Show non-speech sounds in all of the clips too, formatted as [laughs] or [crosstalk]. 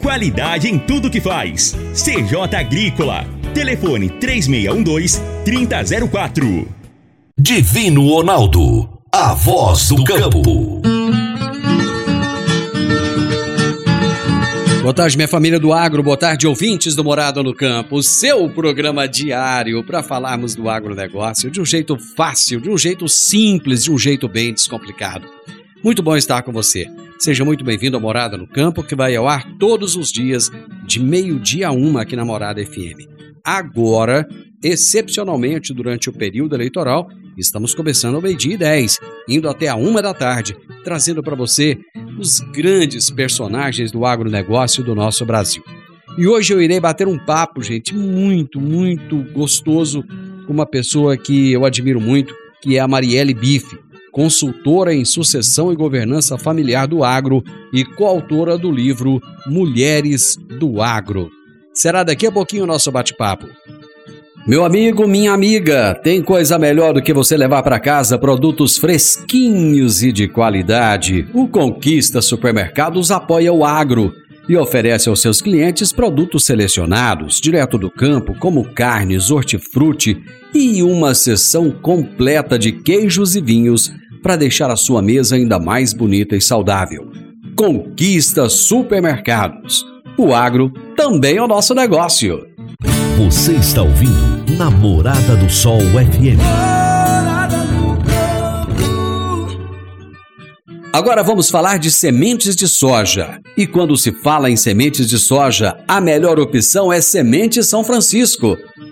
Qualidade em tudo que faz. CJ Agrícola. Telefone 3612-3004. Divino Ronaldo. A voz do campo. Boa tarde, minha família do agro, boa tarde, ouvintes do Morado no Campo, o seu programa diário para falarmos do agronegócio de um jeito fácil, de um jeito simples, de um jeito bem descomplicado. Muito bom estar com você. Seja muito bem-vindo ao Morada no Campo, que vai ao ar todos os dias, de meio-dia a uma aqui na Morada FM. Agora, excepcionalmente durante o período eleitoral, estamos começando ao meio-dia e 10, indo até a uma da tarde, trazendo para você os grandes personagens do agronegócio do nosso Brasil. E hoje eu irei bater um papo, gente, muito, muito gostoso com uma pessoa que eu admiro muito, que é a Marielle Bife, consultora em sucessão e governança familiar do agro e coautora do livro Mulheres do Agro. Será daqui a pouquinho o nosso bate-papo. Meu amigo, minha amiga, tem coisa melhor do que você levar para casa produtos fresquinhos e de qualidade. O Conquista Supermercados apoia o agro e oferece aos seus clientes produtos selecionados, direto do campo, como carnes, hortifruti e uma seção completa de queijos e vinhos para deixar a sua mesa ainda mais bonita e saudável. Conquista Supermercados. O agro também é o nosso negócio. Você está ouvindo Namorada do Sol FM. Agora vamos falar de sementes de soja. E quando se fala em sementes de soja, a melhor opção é Semente São Francisco.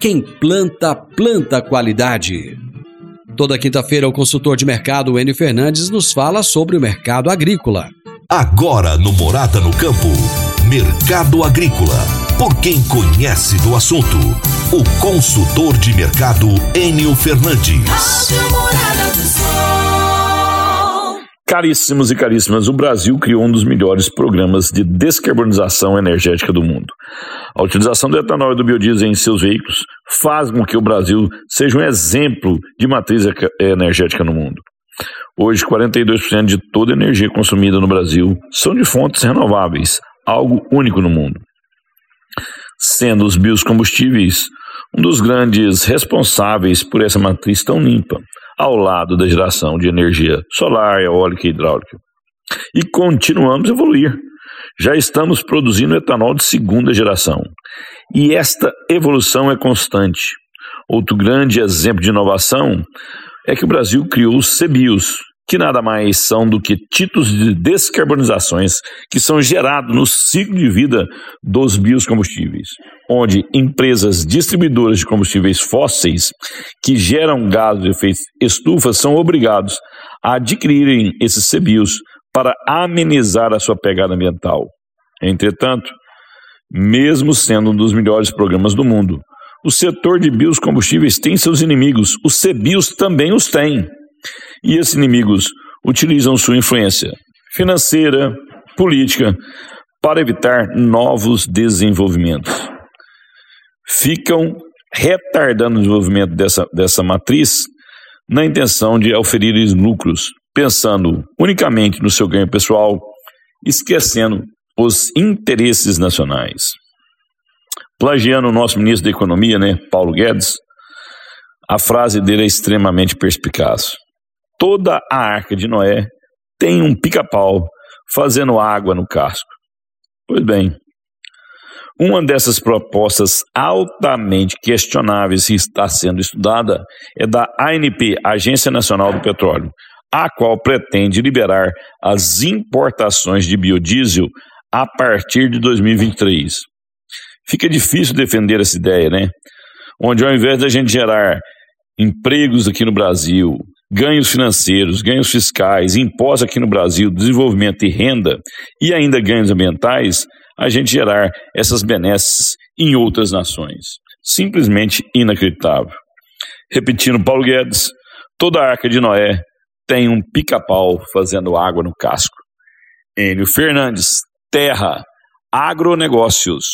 quem planta, planta qualidade. Toda quinta-feira, o consultor de mercado Enio Fernandes nos fala sobre o mercado agrícola. Agora no Morada no Campo. Mercado Agrícola. Por quem conhece do assunto. O consultor de mercado Enio Fernandes. Rádio Morada do Sol. Caríssimos e caríssimas, o Brasil criou um dos melhores programas de descarbonização energética do mundo. A utilização do etanol e do biodiesel em seus veículos faz com que o Brasil seja um exemplo de matriz eca- energética no mundo. Hoje, 42% de toda a energia consumida no Brasil são de fontes renováveis, algo único no mundo. Sendo os biocombustíveis um dos grandes responsáveis por essa matriz tão limpa, ao lado da geração de energia solar, eólica e hidráulica. E continuamos a evoluir. Já estamos produzindo etanol de segunda geração. E esta evolução é constante. Outro grande exemplo de inovação é que o Brasil criou os CBIOS, que nada mais são do que títulos de descarbonizações que são gerados no ciclo de vida dos biocombustíveis, onde empresas distribuidoras de combustíveis fósseis que geram gás de efeito estufa são obrigados a adquirirem esses CBIOS para amenizar a sua pegada ambiental. Entretanto, mesmo sendo um dos melhores programas do mundo, o setor de biocombustíveis tem seus inimigos, os CBIOS também os têm. E esses inimigos utilizam sua influência financeira, política, para evitar novos desenvolvimentos. Ficam retardando o desenvolvimento dessa, dessa matriz na intenção de oferir lucros, pensando unicamente no seu ganho pessoal, esquecendo os interesses nacionais. Plagiando o nosso ministro da Economia, né, Paulo Guedes, a frase dele é extremamente perspicaz. Toda a arca de Noé tem um pica-pau fazendo água no casco. Pois bem, uma dessas propostas altamente questionáveis que está sendo estudada é da ANP, Agência Nacional do Petróleo, a qual pretende liberar as importações de biodiesel a partir de 2023. Fica difícil defender essa ideia, né? Onde ao invés da gente gerar empregos aqui no Brasil, ganhos financeiros, ganhos fiscais, impostos aqui no Brasil, desenvolvimento e renda, e ainda ganhos ambientais, a gente gerar essas benesses em outras nações. Simplesmente inacreditável. Repetindo Paulo Guedes, toda a arca de Noé tem um pica-pau fazendo água no casco. Enio Fernandes, Terra, Agronegócios.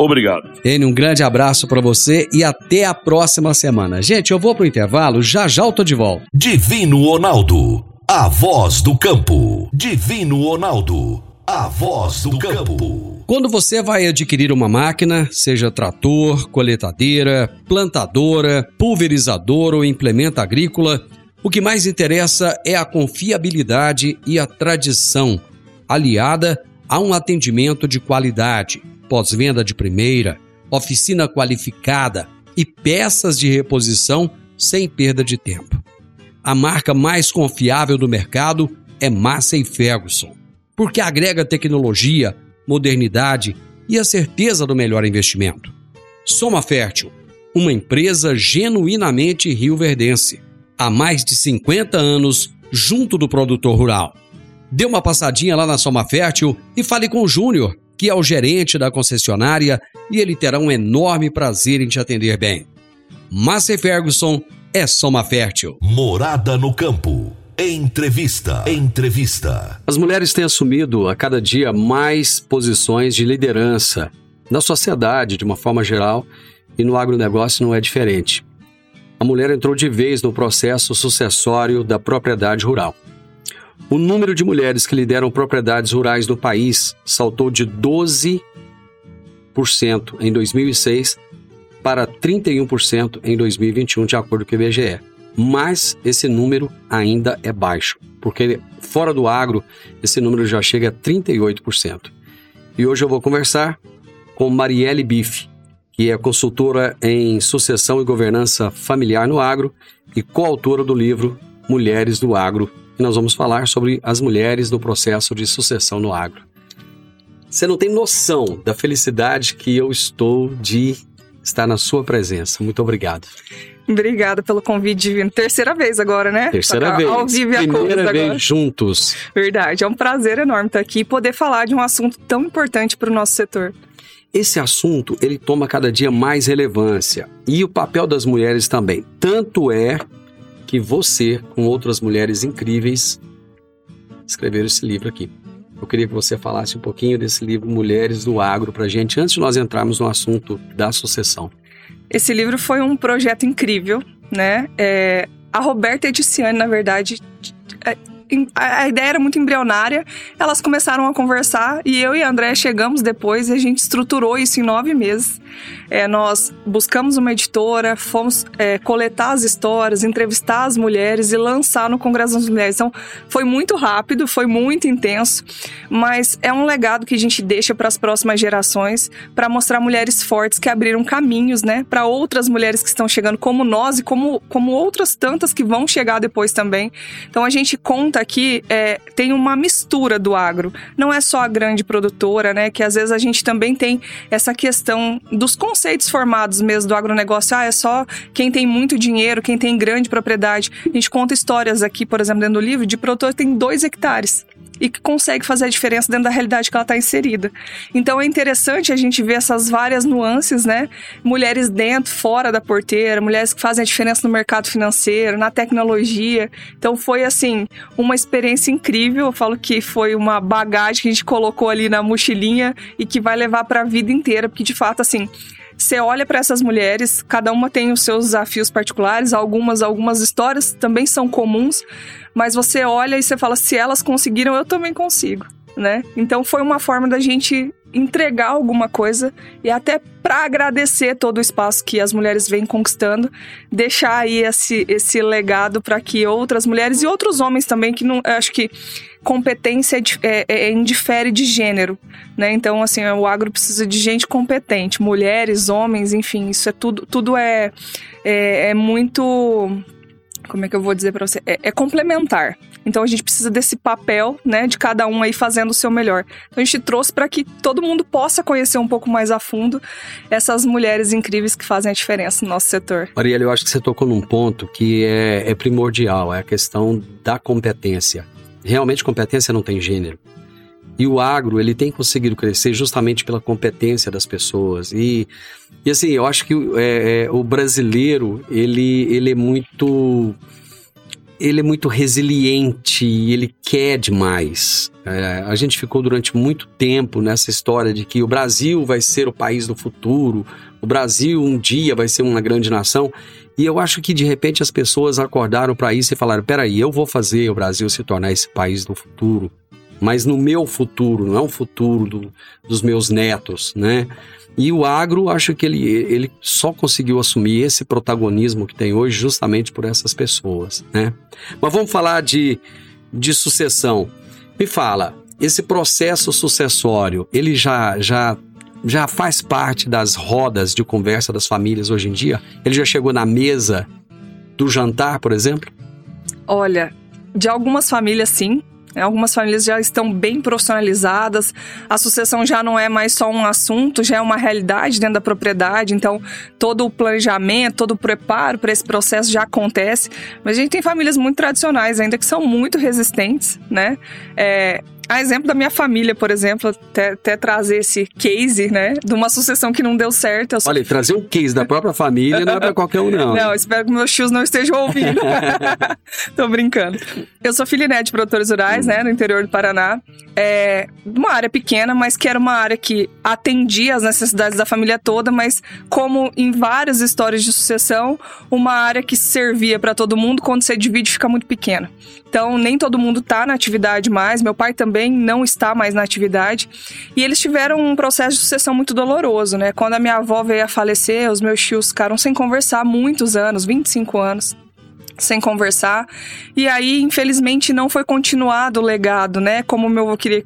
Obrigado. Enio, um grande abraço para você e até a próxima semana. Gente, eu vou pro intervalo, já já eu tô de volta. Divino Ronaldo, a voz do campo. Divino Ronaldo, a voz do campo. Quando você vai adquirir uma máquina, seja trator, coletadeira, plantadora, pulverizador ou implemento agrícola, o que mais interessa é a confiabilidade e a tradição, aliada a um atendimento de qualidade, pós-venda de primeira, oficina qualificada e peças de reposição sem perda de tempo. A marca mais confiável do mercado é Massey Ferguson, porque agrega tecnologia, modernidade e a certeza do melhor investimento. Soma Fértil, uma empresa genuinamente rioverdense há mais de 50 anos junto do produtor rural. Dê uma passadinha lá na Soma Fértil e fale com o Júnior, que é o gerente da concessionária, e ele terá um enorme prazer em te atender bem. Massey Ferguson é Soma Fértil. Morada no campo. Entrevista. Entrevista. As mulheres têm assumido a cada dia mais posições de liderança na sociedade, de uma forma geral, e no agronegócio não é diferente a mulher entrou de vez no processo sucessório da propriedade rural. O número de mulheres que lideram propriedades rurais no país saltou de 12% em 2006 para 31% em 2021, de acordo com o IBGE. Mas esse número ainda é baixo, porque fora do agro esse número já chega a 38%. E hoje eu vou conversar com Marielle Bife, que é consultora em sucessão e governança familiar no agro e coautora do livro Mulheres do Agro. E nós vamos falar sobre as mulheres no processo de sucessão no agro. Você não tem noção da felicidade que eu estou de estar na sua presença. Muito obrigado. Obrigada pelo convite. Terceira vez agora, né? Terceira Tocar vez. Ao vivo e a Primeira vez agora. juntos. Verdade. É um prazer enorme estar aqui e poder falar de um assunto tão importante para o nosso setor. Esse assunto ele toma cada dia mais relevância e o papel das mulheres também. Tanto é que você, com outras mulheres incríveis, escreveram esse livro aqui. Eu queria que você falasse um pouquinho desse livro Mulheres do Agro para gente antes de nós entrarmos no assunto da sucessão. Esse livro foi um projeto incrível, né? É, a Roberta Ediciane, na verdade, é, a, ideia era muito embrionária. Elas começaram a conversar e eu e a André chegamos depois e a gente estruturou isso em nove meses. É, nós buscamos uma editora, fomos é, coletar as histórias, entrevistar as mulheres e lançar no Congresso das Mulheres. Então, foi muito rápido, foi muito intenso, mas é um legado que a gente deixa para as próximas gerações para mostrar mulheres fortes que abriram caminhos, né, para outras mulheres que estão chegando, como nós e como, como outras tantas que vão chegar depois também. Então, a gente conta aqui, é, tem uma mistura do agro. Não é só a grande produtora, né, que às vezes a gente também tem essa questão dos conceitos formados mesmo do agronegócio. Ah, é só quem tem muito dinheiro, quem tem grande propriedade. A gente conta histórias aqui, por exemplo, dentro do livro, de produtor que tem dois hectares e que consegue fazer a diferença dentro da realidade que ela está inserida. Então é interessante a gente ver essas várias nuances, né? Mulheres dentro, fora da porteira, mulheres que fazem a diferença no mercado financeiro, na tecnologia. Então foi assim, uma experiência incrível. Eu falo que foi uma bagagem que a gente colocou ali na mochilinha e que vai levar para a vida inteira, porque de fato assim, você olha para essas mulheres, cada uma tem os seus desafios particulares, algumas algumas histórias também são comuns, mas você olha e você fala se elas conseguiram, eu também consigo, né? Então foi uma forma da gente entregar alguma coisa e até para agradecer todo o espaço que as mulheres vêm conquistando, deixar aí esse, esse legado para que outras mulheres e outros homens também, que não acho que competência é, é, é, indifere de gênero, né? Então, assim, o agro precisa de gente competente, mulheres, homens, enfim, isso é tudo, tudo é, é, é muito como é que eu vou dizer para você? É, é, complementar. Então a gente precisa desse papel, né, de cada um aí fazendo o seu melhor. Então a gente trouxe para que todo mundo possa conhecer um pouco mais a fundo essas mulheres incríveis que fazem a diferença no nosso setor. Mariela, eu acho que você tocou num ponto que é, é primordial, é a questão da competência. Realmente competência não tem gênero. E o agro, ele tem conseguido crescer justamente pela competência das pessoas. E, e assim, eu acho que é, é, o brasileiro, ele, ele é muito... Ele é muito resiliente e ele quer demais. É, a gente ficou durante muito tempo nessa história de que o Brasil vai ser o país do futuro, o Brasil um dia vai ser uma grande nação. E eu acho que de repente as pessoas acordaram para isso e falaram: peraí, eu vou fazer o Brasil se tornar esse país do futuro mas no meu futuro, não é o futuro do, dos meus netos, né? E o agro, acho que ele, ele só conseguiu assumir esse protagonismo que tem hoje justamente por essas pessoas, né? Mas vamos falar de, de sucessão. Me fala, esse processo sucessório, ele já, já, já faz parte das rodas de conversa das famílias hoje em dia? Ele já chegou na mesa do jantar, por exemplo? Olha, de algumas famílias sim, Algumas famílias já estão bem profissionalizadas, a sucessão já não é mais só um assunto, já é uma realidade dentro da propriedade, então todo o planejamento, todo o preparo para esse processo já acontece. Mas a gente tem famílias muito tradicionais ainda que são muito resistentes, né? É, a exemplo da minha família, por exemplo, até, até, trazer esse case, né? De uma sucessão que não deu certo. Sou... Olha, trazer um case da própria família não é pra qualquer um, não. [laughs] Não, espero que meus tios não estejam ouvindo. [laughs] Tô brincando. Eu sou filha né, de produtores rurais, hum. né? No interior do Paraná. É uma área pequena, mas que era uma área que atendia as necessidades da família toda, mas como em várias histórias de sucessão, uma área que servia para todo mundo, quando você divide, fica muito pequena. Então, nem todo mundo tá na atividade mais. Meu pai também não está mais na atividade. E eles tiveram um processo de sucessão muito doloroso, né? Quando a minha avó veio a falecer, os meus tios ficaram sem conversar muitos anos 25 anos sem conversar. E aí, infelizmente, não foi continuado o legado, né? Como meu avô queria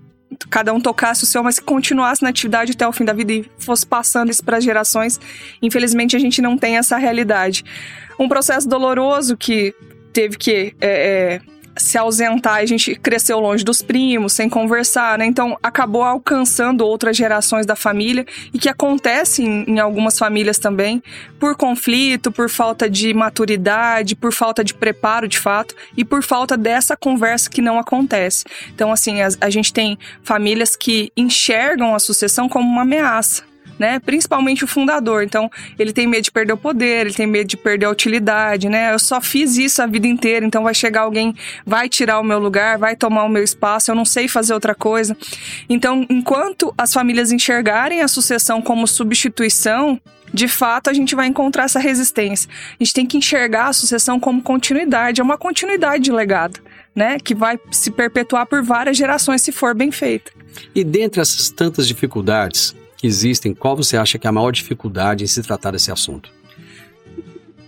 cada um tocasse o seu, mas que continuasse na atividade até o fim da vida e fosse passando isso para gerações. Infelizmente, a gente não tem essa realidade. Um processo doloroso que teve que é, é, se ausentar, a gente cresceu longe dos primos, sem conversar, né? Então acabou alcançando outras gerações da família e que acontece em, em, algumas famílias também por conflito, por falta de maturidade, por falta de preparo de fato e por falta dessa conversa que não acontece. Então, assim, a, a gente tem famílias que enxergam a sucessão como uma ameaça né? Principalmente o fundador. Então, ele tem medo de perder o poder, ele tem medo de perder a utilidade, né? Eu só fiz isso a vida inteira, então vai chegar alguém, vai tirar o meu lugar, vai tomar o meu espaço, eu não sei fazer outra coisa. Então, enquanto as famílias enxergarem a sucessão como substituição, de fato a gente vai encontrar essa resistência. A gente tem que enxergar a sucessão como continuidade, é uma continuidade de legado, né? Que vai se perpetuar por várias gerações se for bem feita. E dentre essas tantas dificuldades, que existem, qual você acha que é a maior dificuldade em se tratar desse assunto?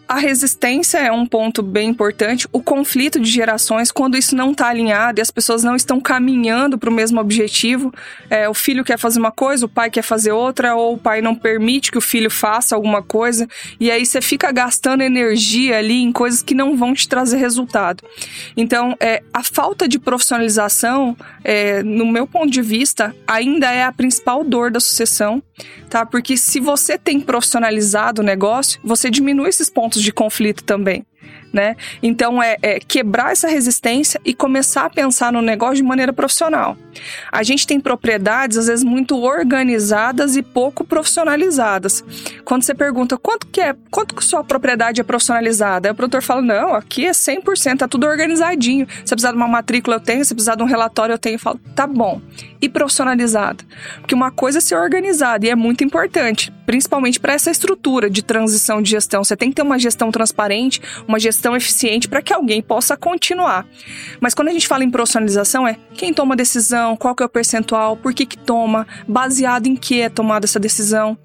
A resistência é um ponto bem importante. O conflito de gerações, quando isso não está alinhado e as pessoas não estão caminhando para o mesmo objetivo, é, o filho quer fazer uma coisa, o pai quer fazer outra, ou o pai não permite que o filho faça alguma coisa, e aí você fica gastando energia ali em coisas que não vão te trazer resultado. Então, é, a falta de profissionalização, é, no meu ponto de vista, ainda é a principal dor da sucessão, tá? Porque se você tem profissionalizado o negócio, você diminui esses pontos de conflito também. né? Então é, é, quebrar essa resistência e começar a pensar no negócio de maneira profissional. A gente tem propriedades às vezes muito organizadas e pouco profissionalizadas. Quando você pergunta quanto que é, quanto que sua propriedade é profissionalizada, aí o produtor fala: "Não, aqui é 100%, tá tudo organizadinho. Se precisar de uma matrícula eu tenho, se precisar de um relatório eu tenho". Eu falo: "Tá bom". E profissionalizada? Porque uma coisa é ser organizada e é muito importante, principalmente para essa estrutura de transição de gestão. Você tem que ter uma gestão transparente, uma gestão eficiente para que alguém possa continuar. Mas quando a gente fala em profissionalização é quem toma a decisão, qual que é o percentual, por que que toma, baseado em que é tomada essa decisão.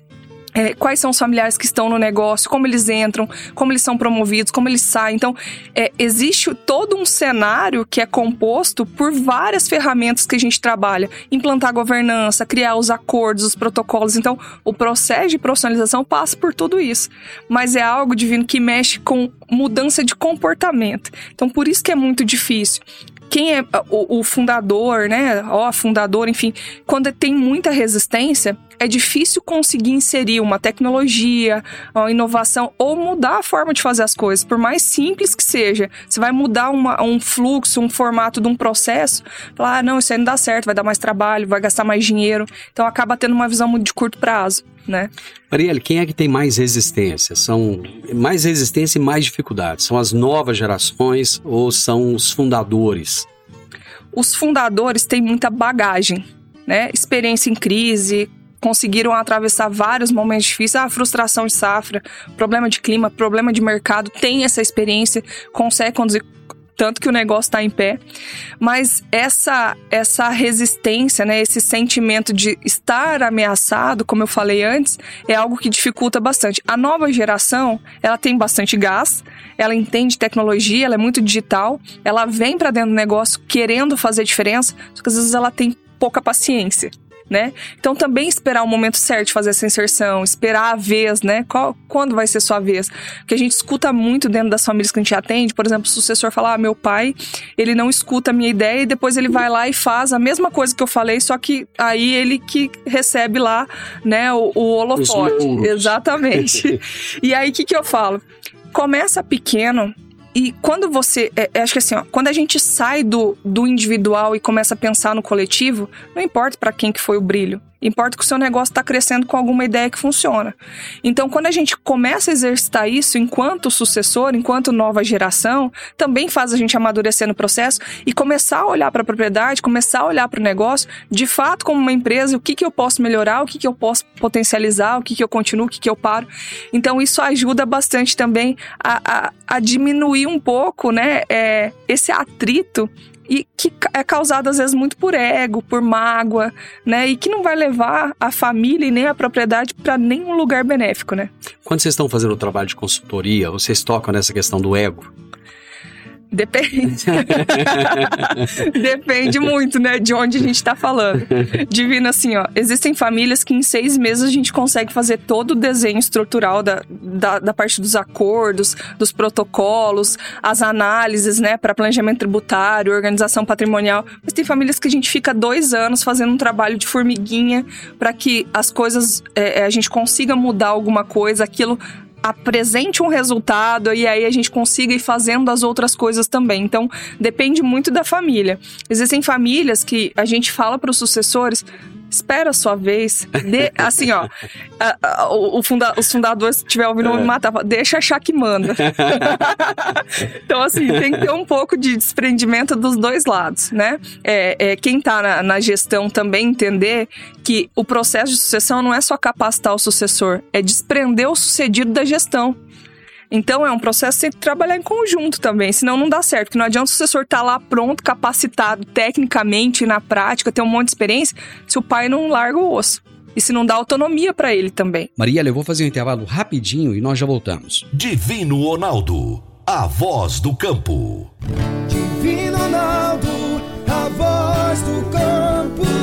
É, quais são os familiares que estão no negócio, como eles entram, como eles são promovidos, como eles saem. Então, é, existe todo um cenário que é composto por várias ferramentas que a gente trabalha. Implantar governança, criar os acordos, os protocolos. Então, o processo de profissionalização passa por tudo isso. Mas é algo divino que mexe com mudança de comportamento. Então, por isso que é muito difícil quem é o, o, fundador, né? Ó, fundador, enfim, quando tem muita resistência, é difícil conseguir inserir uma tecnologia, uma inovação ou mudar a forma de fazer as coisas, por mais simples que seja. Você vai mudar uma, um fluxo, um formato de um processo, falar, ah, não, isso aí não dá certo, vai dar mais trabalho, vai gastar mais dinheiro. Então acaba tendo uma visão muito de curto prazo. Né? Marielle, quem é que tem mais resistência? São mais resistência e mais dificuldades? São as novas gerações ou são os fundadores? Os fundadores têm muita bagagem, né? Experiência em crise, conseguiram atravessar vários momentos difíceis, a frustração de safra, problema de clima, problema de mercado, tem essa experiência, consegue conduzir tanto que o negócio está em pé. Mas essa essa resistência, né, esse sentimento de estar ameaçado, como eu falei antes, é algo que dificulta bastante. A nova geração, ela tem bastante gás, ela entende tecnologia, ela é muito digital, ela vem para dentro do negócio querendo fazer diferença, só que às vezes ela tem pouca paciência né? Então também esperar o momento certo de fazer essa inserção, esperar a vez, né? Qual, quando vai ser sua vez? Porque a gente escuta muito dentro das famílias que a gente atende, por exemplo, o sucessor falar, ah, meu pai, ele não escuta a minha ideia e depois ele vai lá e faz a mesma coisa que eu falei, só que aí ele que recebe lá, né, o, o holofote. Exatamente. [laughs] e aí o que, que eu falo? Começa pequeno, e quando você. É, é, acho que assim, ó, quando a gente sai do, do individual e começa a pensar no coletivo, não importa para quem que foi o brilho. Importa que o seu negócio está crescendo com alguma ideia que funciona. Então, quando a gente começa a exercitar isso enquanto sucessor, enquanto nova geração, também faz a gente amadurecer no processo e começar a olhar para a propriedade, começar a olhar para o negócio, de fato, como uma empresa, o que, que eu posso melhorar, o que, que eu posso potencializar, o que, que eu continuo, o que, que eu paro. Então, isso ajuda bastante também a, a, a diminuir um pouco né, é, esse atrito e que é causado às vezes muito por ego, por mágoa, né? E que não vai levar a família e nem a propriedade para nenhum lugar benéfico, né? Quando vocês estão fazendo o trabalho de consultoria, vocês tocam nessa questão do ego? Depende. [laughs] Depende muito, né, de onde a gente está falando. Divino, assim, ó, existem famílias que em seis meses a gente consegue fazer todo o desenho estrutural da, da, da parte dos acordos, dos protocolos, as análises, né, para planejamento tributário, organização patrimonial. Mas tem famílias que a gente fica dois anos fazendo um trabalho de formiguinha para que as coisas, é, a gente consiga mudar alguma coisa, aquilo apresente um resultado e aí a gente consiga ir fazendo as outras coisas também. Então, depende muito da família. Existem famílias que a gente fala para os sucessores: espera a sua vez. De, [laughs] assim, ó, a, a, o funda, os fundadores, se tiver ouvindo, é. me matar. Deixa achar que manda. [laughs] então, assim, tem que ter um pouco de desprendimento dos dois lados, né? É, é quem tá na, na, gestão também entender que o processo de sucessão não é só capacitar o sucessor, é desprender o sucedido da gestão. Então é um processo que tem que trabalhar em conjunto também, senão não dá certo. Que não adianta o sucessor estar tá lá pronto, capacitado tecnicamente, na prática, ter um monte de experiência, se o pai não larga o osso. E se não dá autonomia para ele também. Maria, eu vou fazer um intervalo rapidinho e nós já voltamos. Divino Ronaldo, a voz do campo. Divino Ronaldo, a voz do campo.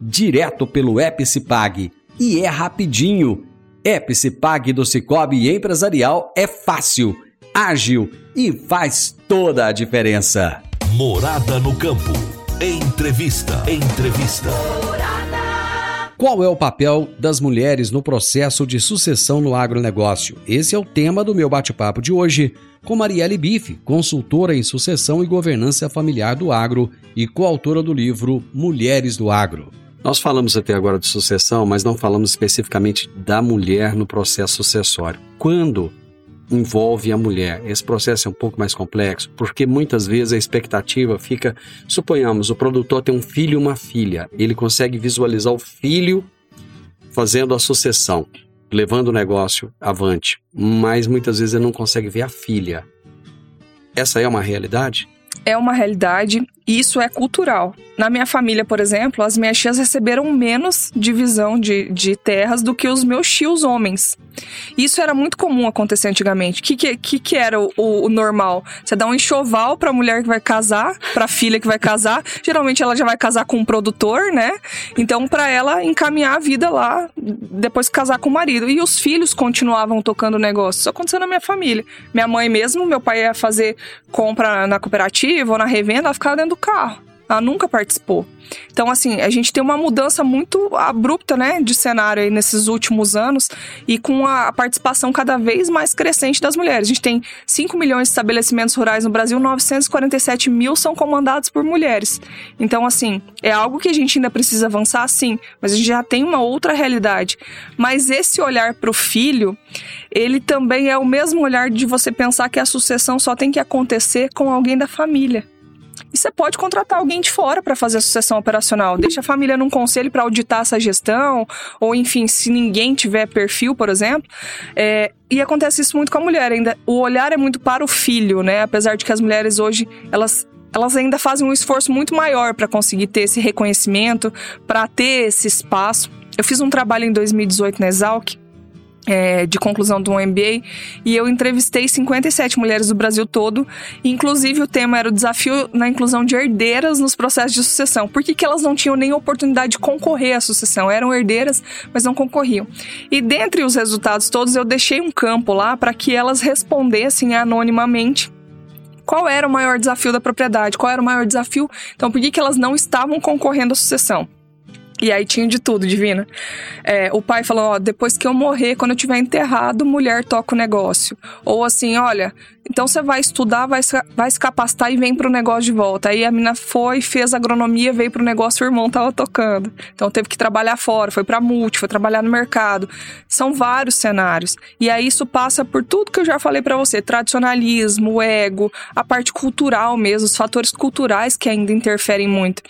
direto pelo Epicipag. E é rapidinho. Epicipag do Cicobi Empresarial é fácil, ágil e faz toda a diferença. Morada no campo. Entrevista. Entrevista. Qual é o papel das mulheres no processo de sucessão no agronegócio? Esse é o tema do meu bate-papo de hoje com Marielle Bife, consultora em sucessão e governança familiar do agro e coautora do livro Mulheres do Agro. Nós falamos até agora de sucessão, mas não falamos especificamente da mulher no processo sucessório. Quando envolve a mulher. Esse processo é um pouco mais complexo, porque muitas vezes a expectativa fica, suponhamos, o produtor tem um filho e uma filha, ele consegue visualizar o filho fazendo a sucessão, levando o negócio avante, mas muitas vezes ele não consegue ver a filha. Essa é uma realidade? É uma realidade e isso é cultural. Na minha família, por exemplo, as minhas tias receberam menos divisão de, de terras do que os meus tios homens. Isso era muito comum acontecer antigamente. O que, que, que era o, o, normal? Você dá um enxoval pra mulher que vai casar, pra filha que vai casar. Geralmente ela já vai casar com um produtor, né? Então, para ela encaminhar a vida lá, depois casar com o marido. E os filhos continuavam tocando o negócio. Isso aconteceu na minha família. Minha mãe mesmo, meu pai ia fazer compra na cooperativa ou na revenda, ela ficava dentro do carro. Ela nunca participou. Então, assim, a gente tem uma mudança muito abrupta, né, de cenário aí nesses últimos anos e com a participação cada vez mais crescente das mulheres. A gente tem 5 milhões de estabelecimentos rurais no Brasil, 947 mil são comandados por mulheres. Então, assim, é algo que a gente ainda precisa avançar, sim, mas a gente já tem uma outra realidade. Mas esse olhar para o filho, ele também é o mesmo olhar de você pensar que a sucessão só tem que acontecer com alguém da família. E você pode contratar alguém de fora para fazer a sucessão operacional. Deixa a família num conselho para auditar essa gestão, ou enfim, se ninguém tiver perfil, por exemplo. É, e acontece isso muito com a mulher ainda. O olhar é muito para o filho, né? Apesar de que as mulheres hoje, elas elas ainda fazem um esforço muito maior para conseguir ter esse reconhecimento, para ter esse espaço. Eu fiz um trabalho em 2018 na Exalc, é, de conclusão do MBA e eu entrevistei 57 mulheres do Brasil todo. Inclusive, o tema era o desafio na inclusão de herdeiras nos processos de sucessão. Por que, que elas não tinham nem oportunidade de concorrer à sucessão? Eram herdeiras, mas não concorriam. E dentre os resultados todos, eu deixei um campo lá para que elas respondessem anonimamente qual era o maior desafio da propriedade, qual era o maior desafio. Então, por que, que elas não estavam concorrendo à sucessão? E aí tinha de tudo, divina. É, o pai falou: ó, depois que eu morrer, quando eu tiver enterrado, mulher toca o negócio. Ou assim, olha, então você vai estudar, vai, vai se capacitar e vem pro negócio de volta. Aí a mina foi, fez agronomia, veio pro negócio, o irmão tava tocando. Então teve que trabalhar fora, foi pra multi, foi trabalhar no mercado. São vários cenários. E aí isso passa por tudo que eu já falei para você: tradicionalismo, ego, a parte cultural mesmo, os fatores culturais que ainda interferem muito.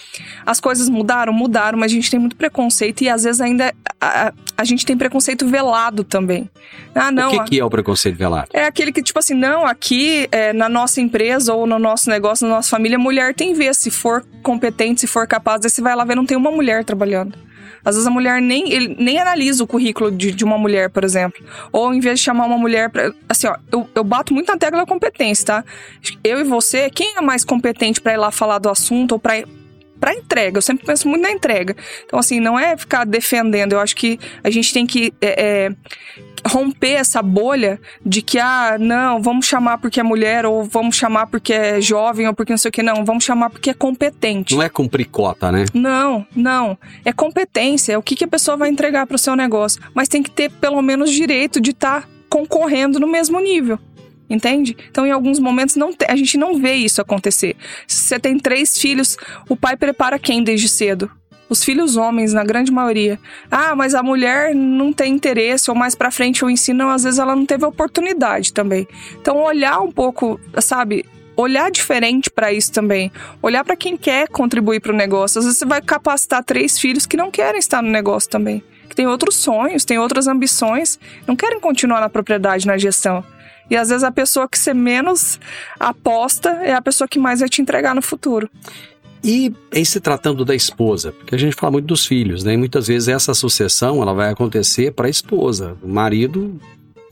As coisas mudaram, mudaram, mas a gente tem muito preconceito e às vezes ainda a, a, a gente tem preconceito velado também. Ah, não. O que, que é o preconceito velado? É aquele que, tipo assim, não, aqui aqui é, na nossa empresa ou no nosso negócio, na nossa família, mulher tem vez. Se for competente, se for capaz, aí você vai lá ver, não tem uma mulher trabalhando. Às vezes a mulher nem, ele, nem analisa o currículo de, de uma mulher, por exemplo. Ou em vez de chamar uma mulher pra. Assim, ó, eu, eu bato muito na tecla da competência, tá? Eu e você, quem é mais competente para ir lá falar do assunto ou para para entrega. Eu sempre penso muito na entrega. Então, assim, não é ficar defendendo. Eu acho que a gente tem que é, é, romper essa bolha de que, ah, não, vamos chamar porque é mulher, ou vamos chamar porque é jovem, ou porque não sei o que. Não, vamos chamar porque é competente. Não é cumprir cota, né? Não, não. É competência. É o que, que a pessoa vai entregar para o seu negócio. Mas tem que ter pelo menos direito de estar tá concorrendo no mesmo nível. Entende? Então, em alguns momentos, não a gente não vê isso acontecer. Se você tem três filhos, o pai prepara quem desde cedo? Os filhos homens, na grande maioria. Ah, mas a mulher não tem interesse, ou mais pra frente o ensino, às vezes ela não teve oportunidade também. Então, olhar um pouco, sabe, olhar diferente para isso também. Olhar para quem quer contribuir para o negócio. Às vezes você vai capacitar três filhos que não querem estar no negócio também. Que têm outros sonhos, têm outras ambições, não querem continuar na propriedade, na gestão. E às vezes a pessoa que você menos aposta é a pessoa que mais vai te entregar no futuro. E em se tratando da esposa, porque a gente fala muito dos filhos, né? E muitas vezes essa sucessão ela vai acontecer para a esposa. O marido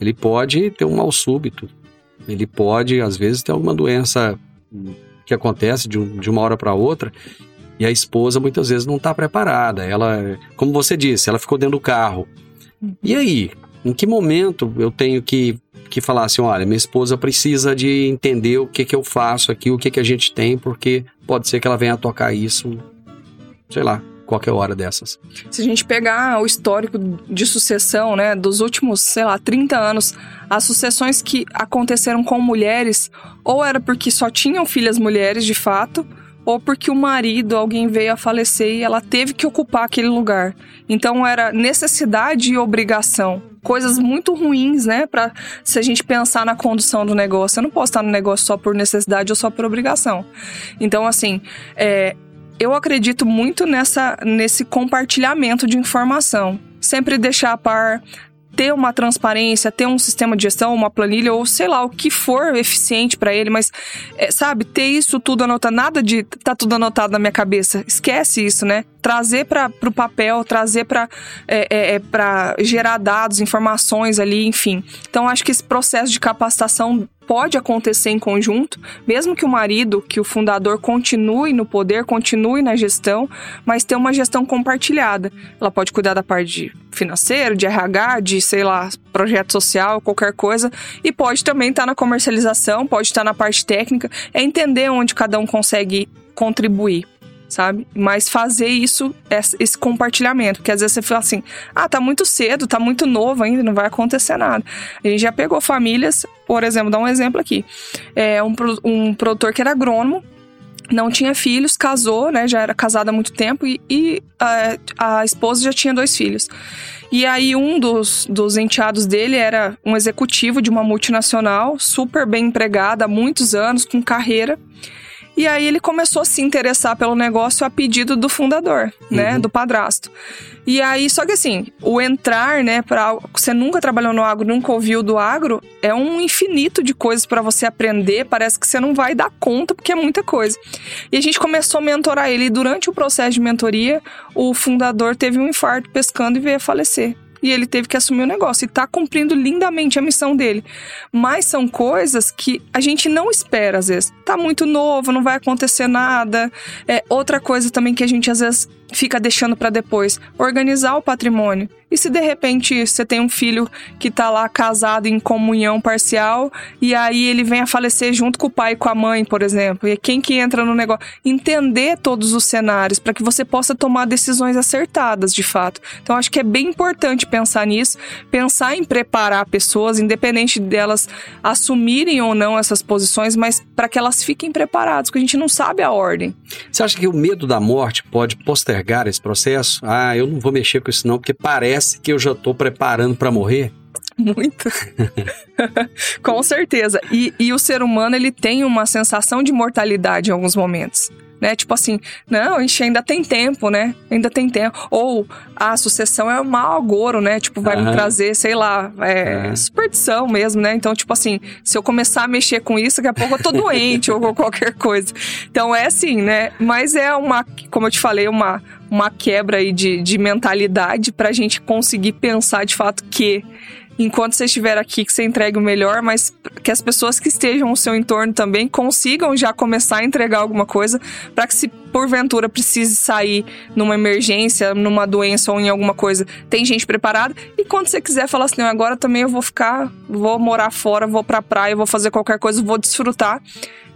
Ele pode ter um mal súbito. Ele pode, às vezes, ter alguma doença que acontece de, um- de uma hora para outra e a esposa muitas vezes não está preparada. Ela, como você disse, ela ficou dentro do carro. E aí, em que momento eu tenho que, que falar assim, olha, minha esposa precisa de entender o que que eu faço aqui, o que que a gente tem, porque pode ser que ela venha tocar isso, sei lá, qualquer hora dessas. Se a gente pegar o histórico de sucessão, né, dos últimos, sei lá, 30 anos, as sucessões que aconteceram com mulheres, ou era porque só tinham filhas mulheres de fato, ou porque o marido, alguém veio a falecer e ela teve que ocupar aquele lugar. Então era necessidade e obrigação. Coisas muito ruins, né? Pra, se a gente pensar na condução do negócio. Eu não posso estar no negócio só por necessidade ou só por obrigação. Então, assim, é, eu acredito muito nessa, nesse compartilhamento de informação. Sempre deixar a par, ter uma transparência, ter um sistema de gestão, uma planilha ou sei lá o que for eficiente para ele, mas é, sabe, ter isso tudo anotado, nada de tá tudo anotado na minha cabeça. Esquece isso, né? Trazer para o papel, trazer para é, é, é, para gerar dados, informações ali, enfim. Então acho que esse processo de capacitação pode acontecer em conjunto, mesmo que o marido, que o fundador continue no poder, continue na gestão, mas ter uma gestão compartilhada. Ela pode cuidar da parte de financeiro, de RH, de, sei lá, projeto social, qualquer coisa, e pode também estar na comercialização, pode estar na parte técnica, é entender onde cada um consegue contribuir. Sabe? Mas fazer isso, esse compartilhamento. Porque às vezes você fala assim: ah, tá muito cedo, tá muito novo ainda, não vai acontecer nada. A gente já pegou famílias, por exemplo, dá um exemplo aqui. É um, um produtor que era agrônomo, não tinha filhos, casou, né? Já era casado há muito tempo e, e, a, a esposa já tinha dois filhos. E aí um dos, dos enteados dele era um executivo de uma multinacional, super bem empregado há muitos anos, com carreira. E aí ele começou a se interessar pelo negócio a pedido do fundador, né, do padrasto. E aí, só que assim, o entrar, né, para você nunca trabalhou no agro, nunca ouviu do agro, é um infinito de coisas para você aprender, parece que você não vai dar conta porque é muita coisa. E a gente começou a mentorar ele e durante o processo de mentoria, o fundador teve um infarto pescando e veio a falecer. E ele teve que assumir o negócio e tá cumprindo lindamente a missão dele. Mas são coisas que a gente não espera às vezes. Tá muito novo, não vai acontecer nada. É outra coisa também que a gente às vezes fica deixando para depois, organizar o patrimônio. E se de repente você tem um filho que tá lá casado em comunhão parcial e aí ele vem a falecer junto com o pai e com a mãe, por exemplo, e é quem que entra no negócio, entender todos os cenários para que você possa tomar decisões acertadas, de fato. Então acho que é bem importante pensar nisso, pensar em preparar pessoas, independente delas assumirem ou não essas posições, mas para que elas fiquem preparadas, porque a gente não sabe a ordem. Você acha que o medo da morte pode postergar esse processo? Ah, eu não vou mexer com isso não, porque parece que eu já estou preparando para morrer. Muito. [laughs] Com certeza. E, e o ser humano, ele tem uma sensação de mortalidade em alguns momentos. Né? Tipo assim, não, gente ainda tem tempo, né? Ainda tem tempo. Ou a sucessão é um mau agouro, né? Tipo, vai me Aham. trazer, sei lá, é, Aham. superstição mesmo, né? Então, tipo assim, se eu começar a mexer com isso, daqui a pouco eu tô doente [laughs] ou qualquer coisa. Então é assim, né? Mas é uma, como eu te falei, uma, uma quebra aí de, de mentalidade pra gente conseguir pensar de fato que enquanto você estiver aqui, que você entregue o melhor, mas que as pessoas que estejam ao seu entorno também consigam já começar a entregar alguma coisa, para que se porventura precise sair numa emergência, numa doença ou em alguma coisa, tem gente preparada. E quando você quiser falar assim, "Não, agora também eu vou ficar, vou morar fora, vou pra praia, vou fazer qualquer coisa, vou desfrutar,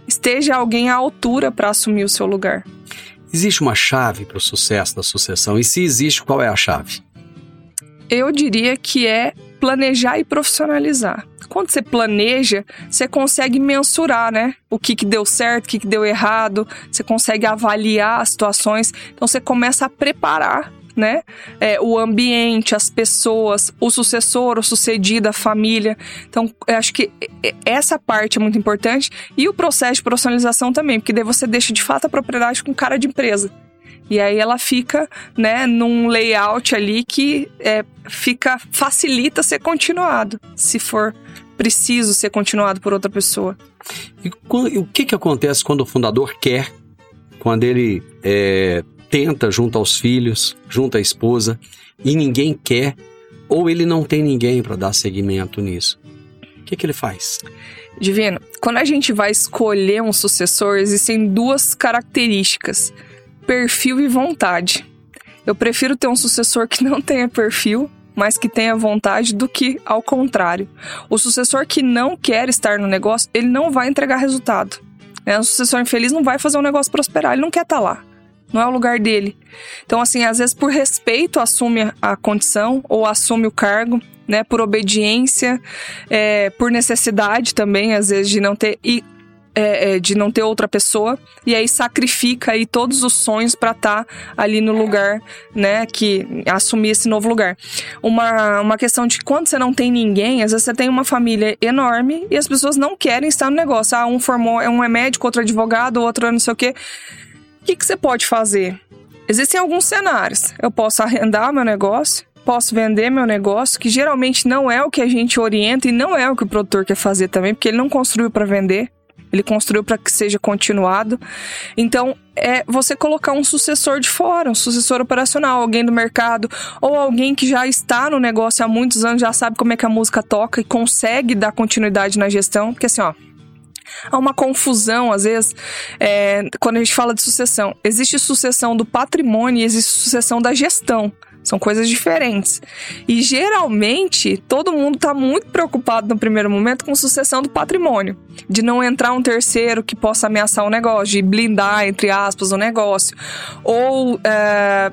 esteja alguém à altura para assumir o seu lugar. Existe uma chave para o sucesso da sucessão? E se existe, qual é a chave? Eu diria que é planejar e profissionalizar. Quando você planeja, você consegue mensurar, né? O que, que deu certo, o que, que deu errado, você consegue avaliar as situações. Então você começa a preparar. Né? É, o ambiente, as pessoas, o sucessor, o sucedido, a família. Então, acho que essa parte é muito importante. E o processo de profissionalização também, porque daí você deixa de fato a propriedade com cara de empresa. E aí ela fica, né, num layout ali que é, fica facilita ser continuado, se for preciso ser continuado por outra pessoa. E o que, que acontece quando o fundador quer, quando ele é, tenta junto aos filhos, junto à esposa, e ninguém quer, ou ele não tem ninguém para dar seguimento nisso. O que, que ele faz? Divino, quando a gente vai escolher um sucessor, existem duas características: perfil e vontade. Eu prefiro ter um sucessor que não tenha perfil, mas que tenha vontade, do que ao contrário. O sucessor que não quer estar no negócio, ele não vai entregar resultado. Né? O sucessor infeliz não vai fazer um negócio prosperar, ele não quer estar tá lá. Não é o lugar dele. Então, assim, às vezes por respeito assume a condição ou assume o cargo, né? Por obediência, é, por necessidade também, às vezes, de não ter. E, é, é de não ter outra pessoa e aí sacrifica aí todos os sonhos para estar tá ali no lugar, né, que assumir esse novo lugar. Uma, uma questão de quando você não tem ninguém, às vezes você tem uma família enorme e as pessoas não querem estar no negócio. Ah, um formou, um é médico, outro é advogado, outro é não sei o quê. O que, que você pode fazer? Existem alguns cenários. Eu posso arrendar meu negócio, posso vender meu negócio, que geralmente não é o que a gente orienta e não é o que o produtor quer fazer também, porque ele não construiu para vender. Ele construiu para que seja continuado. Então, é você colocar um sucessor de fora, um sucessor operacional, alguém do mercado, ou alguém que já está no negócio há muitos anos, já sabe como é que a música toca e consegue dar continuidade na gestão. Porque assim, ó, há uma confusão, às vezes, é, quando a gente fala de sucessão. Existe sucessão do patrimônio e existe sucessão da gestão. São coisas diferentes. E geralmente, todo mundo está muito preocupado no primeiro momento com sucessão do patrimônio. De não entrar um terceiro que possa ameaçar o negócio, de blindar, entre aspas, o negócio. Ou é,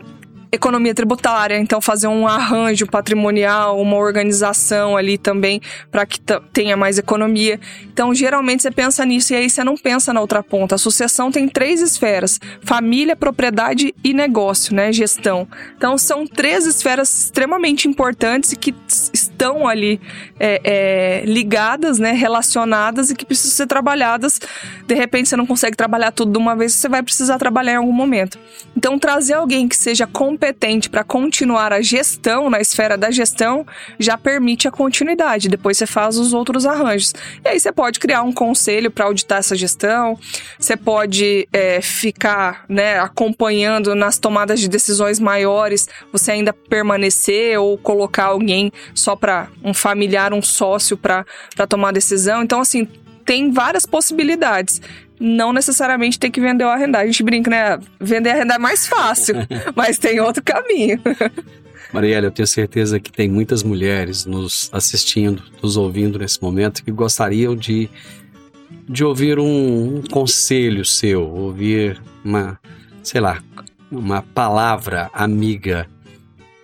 economia tributária, então fazer um arranjo patrimonial, uma organização ali também para que tenha mais economia. Então, geralmente você pensa nisso e aí você não pensa na outra ponta. A sucessão tem três esferas: família, propriedade e negócio, né? Gestão. Então, são três esferas extremamente importantes e que estão ali é, é, ligadas, né? Relacionadas e que precisam ser trabalhadas. De repente, você não consegue trabalhar tudo de uma vez, você vai precisar trabalhar em algum momento. Então, trazer alguém que seja competente competente para continuar a gestão na esfera da gestão já permite a continuidade. Depois você faz os outros arranjos. E aí você pode criar um conselho para auditar essa gestão, você pode é, ficar né, acompanhando nas tomadas de decisões maiores, você ainda permanecer ou colocar alguém só para um familiar, um sócio para tomar decisão. Então, assim, tem várias possibilidades não necessariamente tem que vender ou arrendar. A gente brinca, né? Vender e arrendar é mais fácil, [laughs] mas tem outro caminho. Mariela, eu tenho certeza que tem muitas mulheres nos assistindo, nos ouvindo nesse momento, que gostariam de, de ouvir um, um conselho seu, ouvir uma, sei lá, uma palavra amiga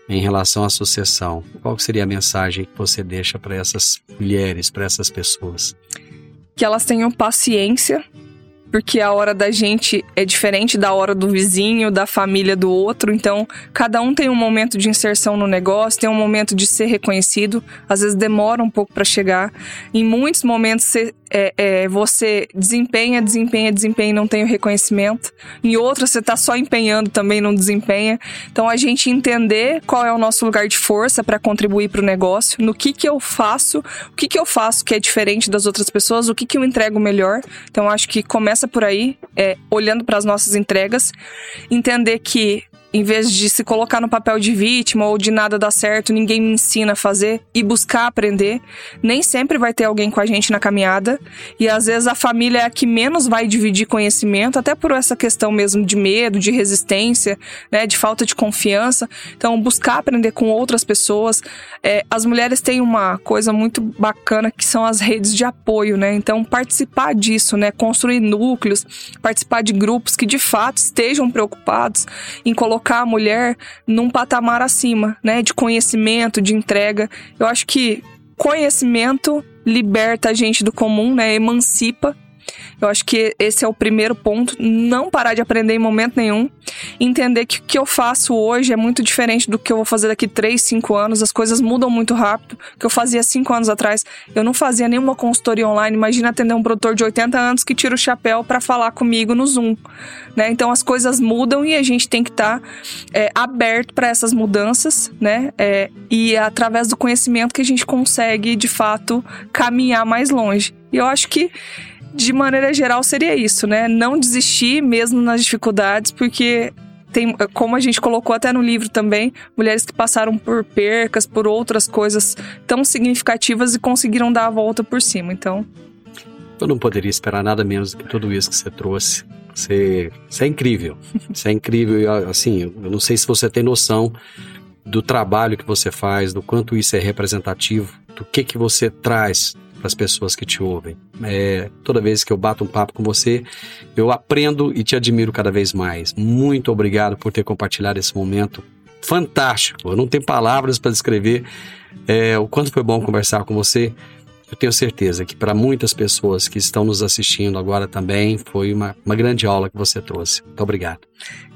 em relação à sucessão. Qual seria a mensagem que você deixa para essas mulheres, para essas pessoas? Que elas tenham paciência porque a hora da gente é diferente da hora do vizinho, da família do outro. Então, cada um tem um momento de inserção no negócio, tem um momento de ser reconhecido. Às vezes demora um pouco para chegar. Em muitos momentos você é, é, você desempenha, desempenha, desempenha e não tem o reconhecimento. Em outras, você está só empenhando também não desempenha. Então, a gente entender qual é o nosso lugar de força para contribuir para o negócio, no que, que eu faço, o que, que eu faço que é diferente das outras pessoas, o que, que eu entrego melhor. Então, acho que começa por aí, é, olhando para as nossas entregas, entender que em vez de se colocar no papel de vítima ou de nada dar certo, ninguém me ensina a fazer e buscar aprender. Nem sempre vai ter alguém com a gente na caminhada e às vezes a família é a que menos vai dividir conhecimento, até por essa questão mesmo de medo, de resistência, né, de falta de confiança. Então, buscar aprender com outras pessoas. É, as mulheres têm uma coisa muito bacana que são as redes de apoio, né? Então, participar disso, né, construir núcleos, participar de grupos que de fato estejam preocupados em colocar colocar a mulher num patamar acima, né? De conhecimento, de entrega. Eu acho que conhecimento liberta a gente do comum, né? Emancipa eu acho que esse é o primeiro ponto. Não parar de aprender em momento nenhum. Entender que o que eu faço hoje é muito diferente do que eu vou fazer daqui 3, 5 anos. As coisas mudam muito rápido. O que eu fazia 5 anos atrás, eu não fazia nenhuma consultoria online. Imagina atender um produtor de 80 anos que tira o chapéu para falar comigo no Zoom. Né? Então as coisas mudam e a gente tem que estar tá, é, aberto para essas mudanças, né? É, e é através do conhecimento que a gente consegue, de fato, caminhar mais longe. E eu acho que de maneira geral, seria isso, né? Não desistir mesmo nas dificuldades, porque tem, como a gente colocou até no livro também, mulheres que passaram por percas, por outras coisas tão significativas e conseguiram dar a volta por cima. Então. Eu não poderia esperar nada menos do que tudo isso que você trouxe. Você, você é incrível. Você é incrível. E, assim, eu não sei se você tem noção do trabalho que você faz, do quanto isso é representativo, do que que você traz para as pessoas que te ouvem. É, toda vez que eu bato um papo com você, eu aprendo e te admiro cada vez mais. Muito obrigado por ter compartilhado esse momento fantástico. Eu não tenho palavras para descrever é, o quanto foi bom conversar com você. Eu tenho certeza que para muitas pessoas que estão nos assistindo agora também foi uma, uma grande aula que você trouxe. Muito obrigado.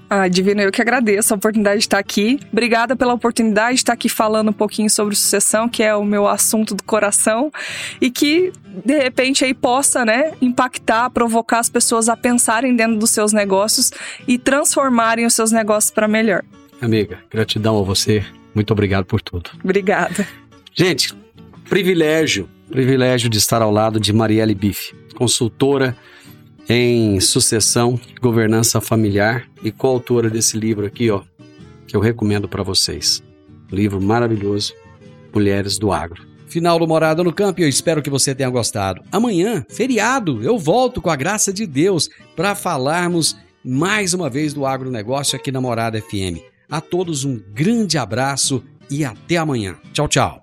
Ah, Divino, eu que agradeço a oportunidade de estar aqui. Obrigada pela oportunidade de estar aqui falando um pouquinho sobre sucessão, que é o meu assunto do coração, e que de repente aí possa, né, impactar, provocar as pessoas a pensarem dentro dos seus negócios e transformarem os seus negócios para melhor. Amiga, gratidão a você. Muito obrigado por tudo. Obrigada. Gente, privilégio, privilégio de estar ao lado de Marielle Bife, consultora em sucessão, governança familiar e coautora desse livro aqui, ó, que eu recomendo para vocês. Livro maravilhoso, Mulheres do Agro. Final do Morada no Campo eu espero que você tenha gostado. Amanhã, feriado, eu volto com a graça de Deus para falarmos mais uma vez do agronegócio aqui na Morada FM. A todos um grande abraço e até amanhã. Tchau, tchau.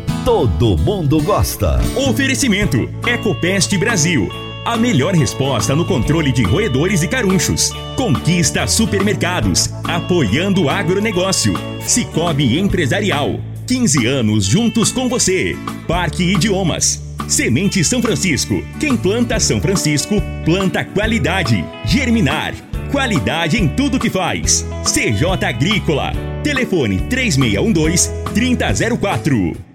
Todo mundo gosta. Oferecimento: Ecopest Brasil. A melhor resposta no controle de roedores e carunchos. Conquista Supermercados. Apoiando o agronegócio. Cicobi Empresarial. 15 anos juntos com você. Parque Idiomas. Semente São Francisco. Quem planta São Francisco, planta qualidade. Germinar. Qualidade em tudo que faz. CJ Agrícola. Telefone 3612 3004.